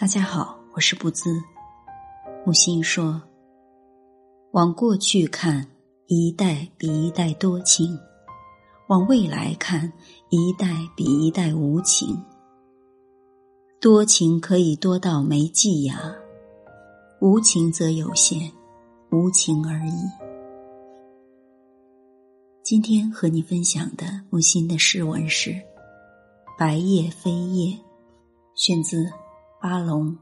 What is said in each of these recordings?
大家好，我是不兹。木心说：“往过去看，一代比一代多情；往未来看，一代比一代无情。多情可以多到没迹牙，无情则有限，无情而已。”今天和你分享的木心的诗文是《白夜飞叶》，选自。阿龙，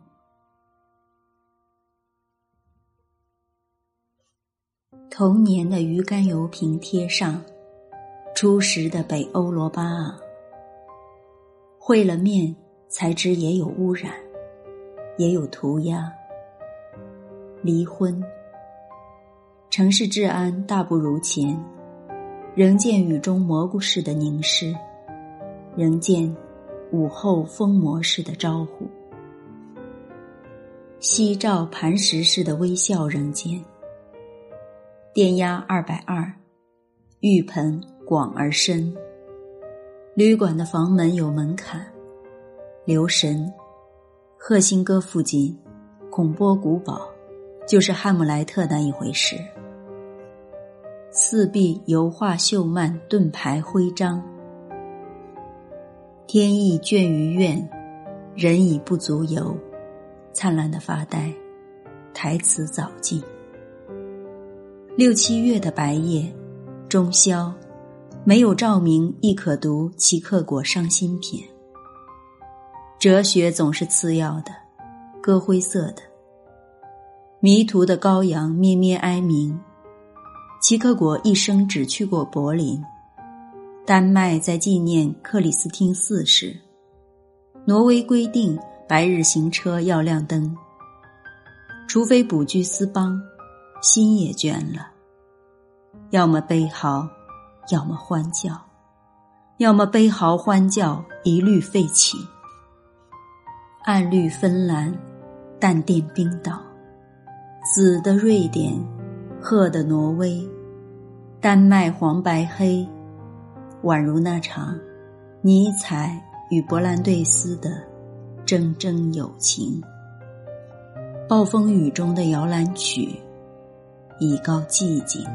童年的鱼肝油瓶贴上，初识的北欧罗巴啊，会了面才知也有污染，也有涂鸦。离婚，城市治安大不如前，仍见雨中蘑菇似的凝视，仍见午后疯魔似的招呼。夕照磐石似的微笑人间。电压二百二，浴盆广而深。旅馆的房门有门槛。留神，赫辛哥附近，孔波古堡，就是汉姆莱特那一回事。四壁油画秀曼，盾牌徽章。天意倦于愿，人已不足游。灿烂的发呆，台词早尽。六七月的白夜，中宵，没有照明亦可读齐克果伤心篇。哲学总是次要的，歌灰色的。迷途的羔羊咩咩哀鸣。齐克果一生只去过柏林，丹麦在纪念克里斯汀四世，挪威规定。白日行车要亮灯，除非卜居斯邦，心也倦了。要么悲嚎，要么欢叫，要么悲嚎欢叫，一律废弃。暗绿芬兰，淡靛冰岛，紫的瑞典，褐的挪威，丹麦黄白黑，宛如那场尼采与勃兰顿斯的。铮铮友情，暴风雨中的摇篮曲，已告寂静。